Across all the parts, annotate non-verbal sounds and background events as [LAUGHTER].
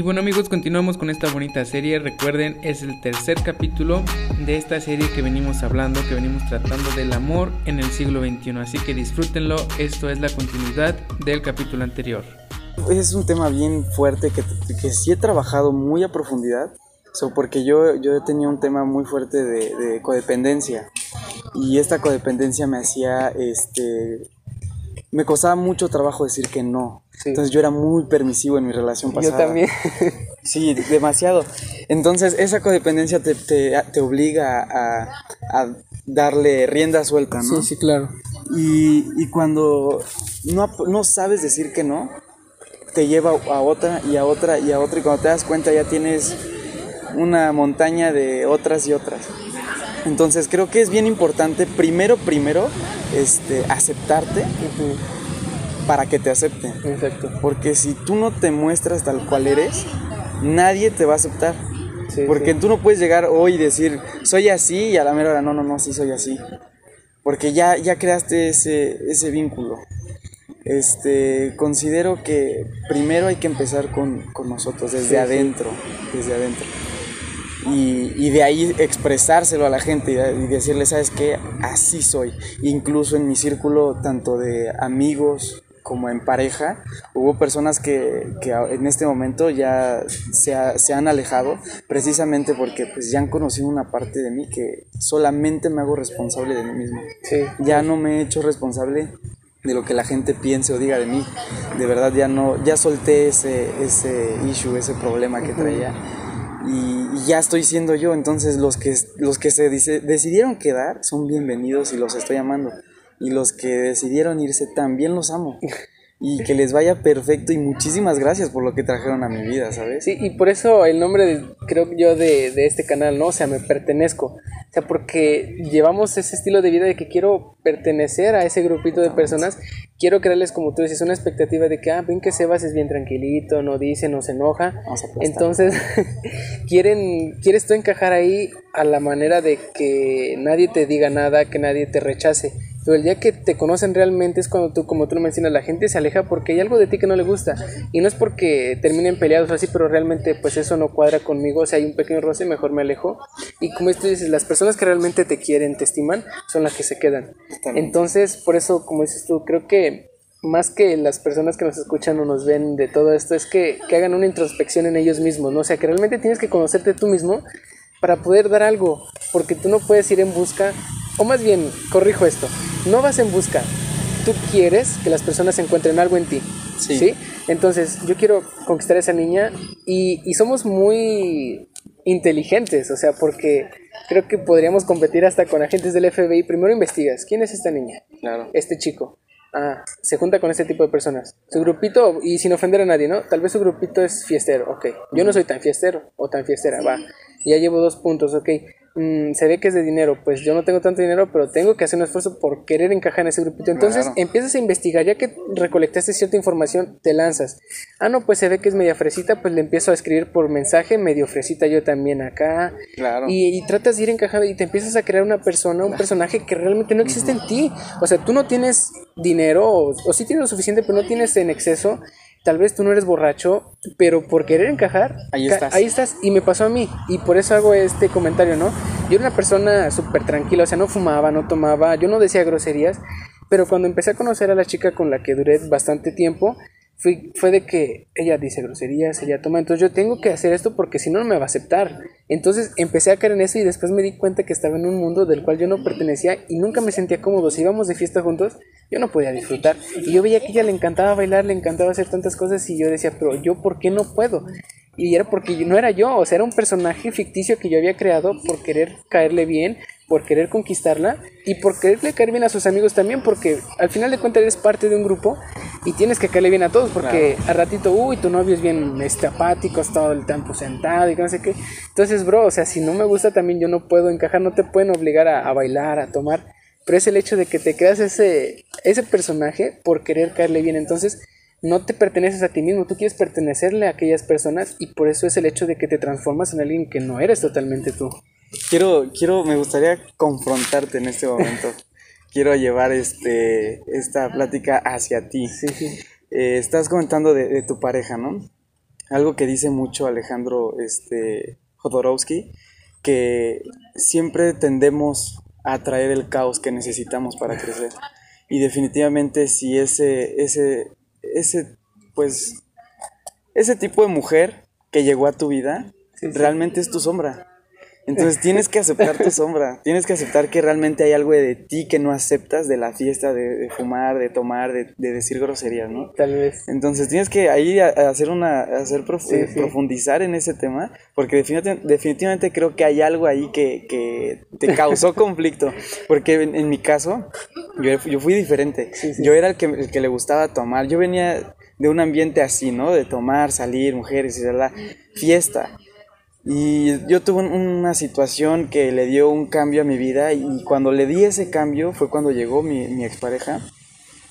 Y bueno amigos, continuamos con esta bonita serie. Recuerden, es el tercer capítulo de esta serie que venimos hablando, que venimos tratando del amor en el siglo XXI. Así que disfrútenlo, esto es la continuidad del capítulo anterior. Es un tema bien fuerte que, que sí he trabajado muy a profundidad. porque yo, yo tenía un tema muy fuerte de, de codependencia. Y esta codependencia me hacía este, me costaba mucho trabajo decir que no. Entonces yo era muy permisivo en mi relación pasada. Yo también. [LAUGHS] sí, demasiado. Entonces esa codependencia te, te, obliga a, darle rienda suelta, ¿no? Sí, sí, claro. Y, y cuando no, no sabes decir que no, te lleva a otra y a otra y a otra y cuando te das cuenta ya tienes una montaña de otras y otras. Entonces creo que es bien importante, primero, primero, este, aceptarte para que te acepten. Exacto. Porque si tú no te muestras tal cual eres, nadie te va a aceptar. Porque tú no puedes llegar hoy y decir, soy así, y a la mera hora, no, no, no, sí soy así. Porque ya, ya creaste ese, ese vínculo. Este, considero que primero hay que empezar con, nosotros, desde adentro, desde adentro y, de ahí expresárselo a la gente y, decirle, ¿sabes qué? Así soy. Incluso en mi círculo, tanto de amigos como en pareja, hubo personas que, en este momento ya se, se, han alejado precisamente porque pues ya han conocido una parte de mí que solamente me hago responsable de mí mismo. Ya no me he hecho responsable de lo que la gente piense o diga de mí. De verdad ya no, ya solté ese, ese issue, ese problema que traía y, ya estoy siendo yo. Entonces los que, los que se dice, decidieron quedar son bienvenidos y los estoy amando. Y los que decidieron irse también los amo. Y que les vaya perfecto y muchísimas gracias por lo que trajeron a mi vida, ¿sabes? Sí, y por eso el nombre, creo yo, de, de este canal, ¿no? O sea, me pertenezco. O sea, porque llevamos ese estilo de vida de que quiero pertenecer a ese grupito de personas quiero crearles, como tú dices, una expectativa de que, ah, ven que Sebas es bien tranquilito, no dice, no se enoja. Entonces, [LAUGHS] quieren, quieres tú encajar ahí a la manera de que nadie te diga nada, que nadie te rechace. Pero el día que te conocen realmente es cuando tú, como tú lo mencionas, la gente se aleja porque hay algo de ti que no le gusta. Y no es porque terminen peleados o así, pero realmente pues eso no cuadra conmigo. O sea, hay un pequeño roce, mejor me alejo. Y como tú dices, las personas que realmente te quieren, te estiman, son las que se quedan. Entonces, por eso, como dices tú, creo que más que las personas que nos escuchan o nos ven de todo esto, es que, que hagan una introspección en ellos mismos, ¿no? O sea, que realmente tienes que conocerte tú mismo para poder dar algo, porque tú no puedes ir en busca, o más bien, corrijo esto, no vas en busca, tú quieres que las personas encuentren algo en ti, ¿sí? Entonces, yo quiero conquistar a esa niña y, y somos muy inteligentes, o sea, porque creo que podríamos competir hasta con agentes del FBI. Primero investigas, ¿quién es esta niña? Claro. Este chico. Ah, se junta con este tipo de personas. Su grupito, y sin ofender a nadie, ¿no? Tal vez su grupito es fiestero, ok. Yo no soy tan fiestero o tan fiestera, va. Ya llevo dos puntos, ok. Mm, se ve que es de dinero, pues yo no tengo tanto dinero, pero tengo que hacer un esfuerzo por querer encajar en ese grupito. Entonces empiezas a investigar, ya que recolectaste cierta información, te lanzas. Ah, no, pues se ve que es media fresita, pues le empiezo a escribir por mensaje, medio fresita yo también acá. Claro. Y, tratas de ir encajando y te empiezas a crear una persona, un personaje que realmente no existe en ti. O sea, tú no tienes dinero, o, o sí tienes lo suficiente, pero no tienes en exceso tal vez tú no eres borracho, pero por querer encajar, ahí estás. Ahí estás. Y me pasó a mí. Y por eso hago este comentario, ¿no? Yo era una persona súper tranquila, o sea, no fumaba, no tomaba, yo no decía groserías. Pero cuando empecé a conocer a la chica con la que duré bastante tiempo, fue, de que ella dice groserías, ella toma, entonces yo tengo que hacer esto porque si no, no me va a aceptar. Entonces empecé a caer en eso y después me di cuenta que estaba en un mundo del cual yo no pertenecía y nunca me sentía cómodo. Si íbamos de fiesta juntos, yo no podía disfrutar. Y yo veía que ella le encantaba bailar, le encantaba hacer tantas cosas y yo decía, pero yo, ¿por qué no puedo? Y era porque no era yo, o sea, era un personaje ficticio que yo había creado por querer caerle bien, por querer conquistarla y por quererle caer bien a sus amigos también, porque al final de cuentas eres parte de un grupo y tienes que caerle bien a todos, porque al ratito, uy, tu novio es bien este, apático, está todo el tiempo sentado y no sé qué. Entonces, bro, o sea, si no me gusta también yo no puedo encajar, no te pueden obligar a, a bailar, a tomar, pero es el hecho de que te creas ese, ese personaje por querer caerle bien. Entonces, no te perteneces a ti mismo, tú quieres pertenecerle a aquellas personas y por eso es el hecho de que te transformas en alguien que no eres totalmente tú. Quiero, quiero, me gustaría confrontarte en este momento. [LAUGHS] quiero llevar este, esta plática hacia ti. Sí, eh, estás comentando de, tu pareja, ¿no? algo que dice mucho Alejandro este, Jodorowsky, que siempre tendemos a atraer el caos que necesitamos para crecer. Y definitivamente si ese, ese, ese, pues, ese tipo de mujer que llegó a tu vida, realmente es tu sombra. Entonces [LAUGHS] tienes que aceptar tu sombra, tienes que aceptar que realmente hay algo de ti que no aceptas de la fiesta, de, fumar, de tomar, de, decir groserías, ¿no? Tal vez. Entonces tienes que ahí hacer una, hacer profundizar en ese tema, porque definitivamente, definitivamente, creo que hay algo ahí que, que te causó [LAUGHS] conflicto, porque en, mi caso yo, yo, fui diferente, yo era el que, el que le gustaba tomar, yo venía de un ambiente así, ¿no? De tomar, salir, mujeres y la fiesta. Y yo tuve una situación que le dio un cambio a mi vida y cuando le di ese cambio fue cuando llegó mi, mi expareja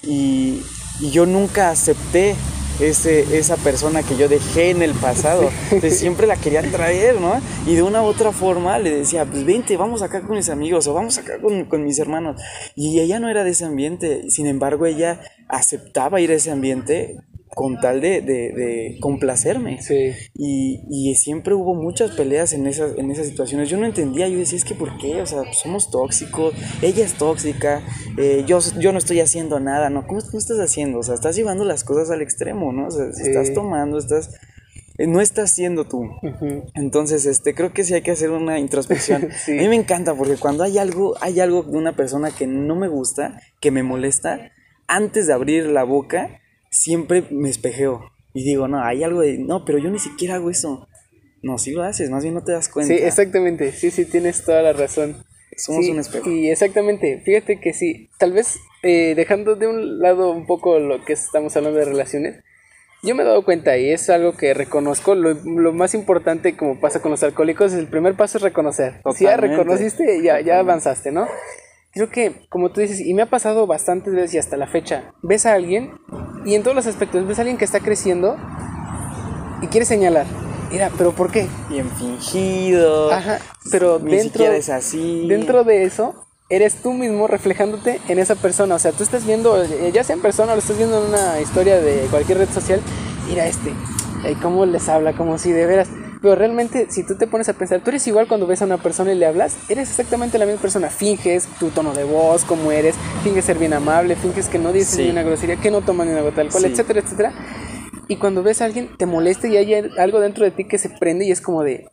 y, y, yo nunca acepté ese, esa persona que yo dejé en el pasado. [LAUGHS] siempre la quería traer, ¿no? Y de una u otra forma le decía, pues vente, vamos acá con mis amigos o vamos acá con, con mis hermanos. Y ella no era de ese ambiente, sin embargo ella aceptaba ir a ese ambiente con tal de, de, de complacerme. Sí. Y, y, siempre hubo muchas peleas en esas, en esas situaciones. Yo no entendía, yo decía, es que ¿por qué? O sea, somos tóxicos, ella es tóxica, eh, yo, yo no estoy haciendo nada, ¿no? ¿Cómo, estás haciendo? O sea, estás llevando las cosas al extremo, ¿no? O sea, estás tomando, estás eh, no estás siendo tú. Entonces, este, creo que sí hay que hacer una introspección. [LAUGHS] A mí me encanta porque cuando hay algo, hay algo de una persona que no me gusta, que me molesta, antes de abrir la boca, siempre me espejeo y digo, no, hay algo de, no, pero yo ni siquiera hago eso. No, sí lo haces, más bien no te das cuenta. Sí, exactamente, sí, sí, tienes toda la razón. Somos un espejo. Y exactamente, fíjate que sí, tal vez eh, dejando de un lado un poco lo que estamos hablando de relaciones, yo me he dado cuenta y es algo que reconozco, lo, lo más importante como pasa con los alcohólicos, el primer paso es reconocer. Si ya reconociste, ya, ya avanzaste, ¿no? Creo que, como tú dices, y me ha pasado bastantes veces y hasta la fecha, ves a alguien y en todos los aspectos, ves a alguien que está creciendo y quiere señalar. Mira, pero ¿por qué? Bien fingido. Ajá, pero dentro, es así. dentro de eso, eres tú mismo reflejándote en esa persona. O sea, tú estás viendo, ya sea en persona o lo estás viendo en una historia de cualquier red social, mira este, cómo les habla, como si de veras pero realmente, si tú te pones a pensar, tú eres igual cuando ves a una persona y le hablas, eres exactamente la misma persona. Finges tu tono de voz, cómo eres, finges ser bien amable, finges que no dices ni una grosería, que no toman ni una gota de alcohol, etcétera, etcétera. Y cuando ves a alguien, te molesta y hay algo dentro de ti que se prende y es como de,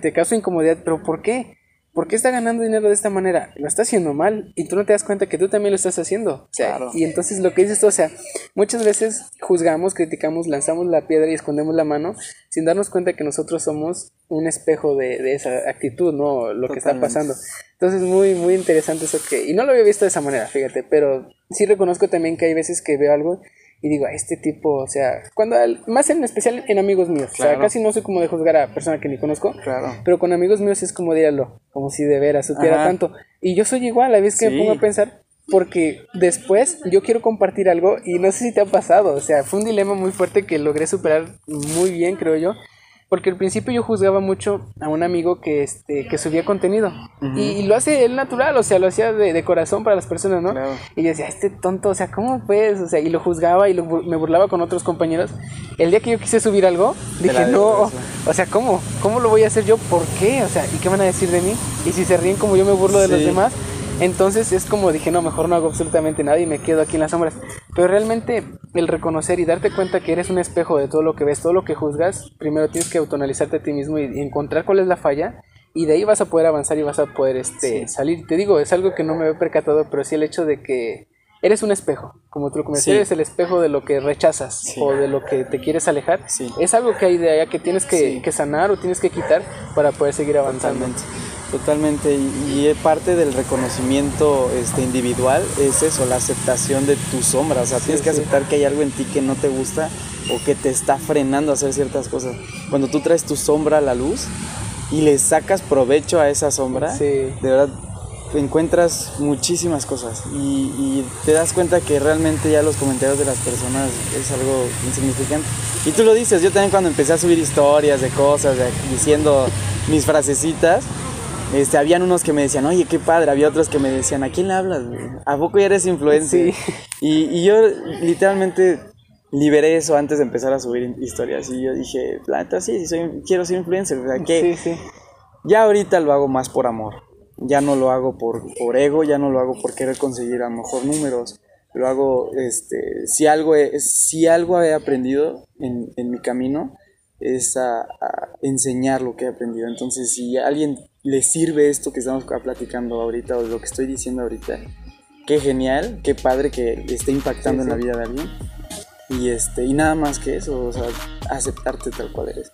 te causa incomodidad, pero ¿por qué? ¿Por qué está ganando dinero de esta manera? Lo está haciendo mal y tú no te das cuenta que tú también lo estás haciendo. claro. Y entonces lo que dices tú, o sea, muchas veces juzgamos, criticamos, lanzamos la piedra y escondemos la mano sin darnos cuenta que nosotros somos un espejo de, esa actitud, ¿no? Lo que está pasando. Entonces, muy, muy interesante eso que... Y no lo había visto de esa manera, fíjate, pero sí reconozco también que hay veces que veo algo y digo, a este tipo, o sea, cuando más en especial en amigos míos, o sea, casi no soy como de juzgar a persona que ni conozco, claro. pero con amigos míos es como diablo, como si de veras supiera tanto. Y yo soy igual, a veces que me pongo a pensar, porque después yo quiero compartir algo y no sé si te ha pasado, o sea, fue un dilema muy fuerte que logré superar muy bien, creo yo, porque al principio yo juzgaba mucho a un amigo que, este, que subía contenido. y, lo hace él natural, o sea, lo hacía de, corazón para las personas, ¿no? Y yo decía, este tonto, o sea, ¿cómo puedes? O sea, y lo juzgaba y me burlaba con otros compañeros. El día que yo quise subir algo, dije, no, o sea, ¿cómo? ¿Cómo lo voy a hacer yo? ¿Por qué? O sea, ¿y qué van a decir de mí? Y si se ríen como yo me burlo de los demás, entonces es como dije, no, mejor no hago absolutamente nada y me quedo aquí en las sombras. Pero realmente el reconocer y darte cuenta que eres un espejo de todo lo que ves, todo lo que juzgas, primero tienes que autonalizarte a ti mismo y, encontrar cuál es la falla y de ahí vas a poder avanzar y vas a poder este, salir. Te digo, es algo que no me he percatado, pero sí el hecho de que eres un espejo, como tú lo comentaste, eres el espejo de lo que rechazas o de lo que te quieres alejar. Es algo que hay de allá que tienes que, que, sanar o tienes que quitar para poder seguir avanzando. Totalmente, y, parte del reconocimiento este, individual es eso, la aceptación de tu sombra, o sea, tienes que aceptar que hay algo en ti que no te gusta o que te está frenando a hacer ciertas cosas. Cuando tú traes tu sombra a la luz y le sacas provecho a esa sombra, de verdad encuentras muchísimas cosas y, y, te das cuenta que realmente ya los comentarios de las personas es algo insignificante. Y tú lo dices, yo también cuando empecé a subir historias de cosas, diciendo mis frasecitas, este, habían unos que me decían, oye, qué padre. Había otros que me decían, ¿a quién le hablas? ¿A poco ya eres influencer? Y, y, yo literalmente liberé eso antes de empezar a subir historias y yo dije, planta, sí, soy, quiero ser influencer, o sea, que Sí, sí. ya ahorita lo hago más por amor, ya no lo hago por, por ego, ya no lo hago por querer conseguir a lo mejor números, lo hago, este, si algo he, si algo he aprendido en, en mi camino es a, a enseñar lo que he aprendido, entonces si alguien le sirve esto que estamos platicando ahorita o lo que estoy diciendo ahorita, qué genial, qué padre que esté impactando Sí, en la vida de alguien. Y este, y nada más que eso, o sea, aceptarte tal cual eres.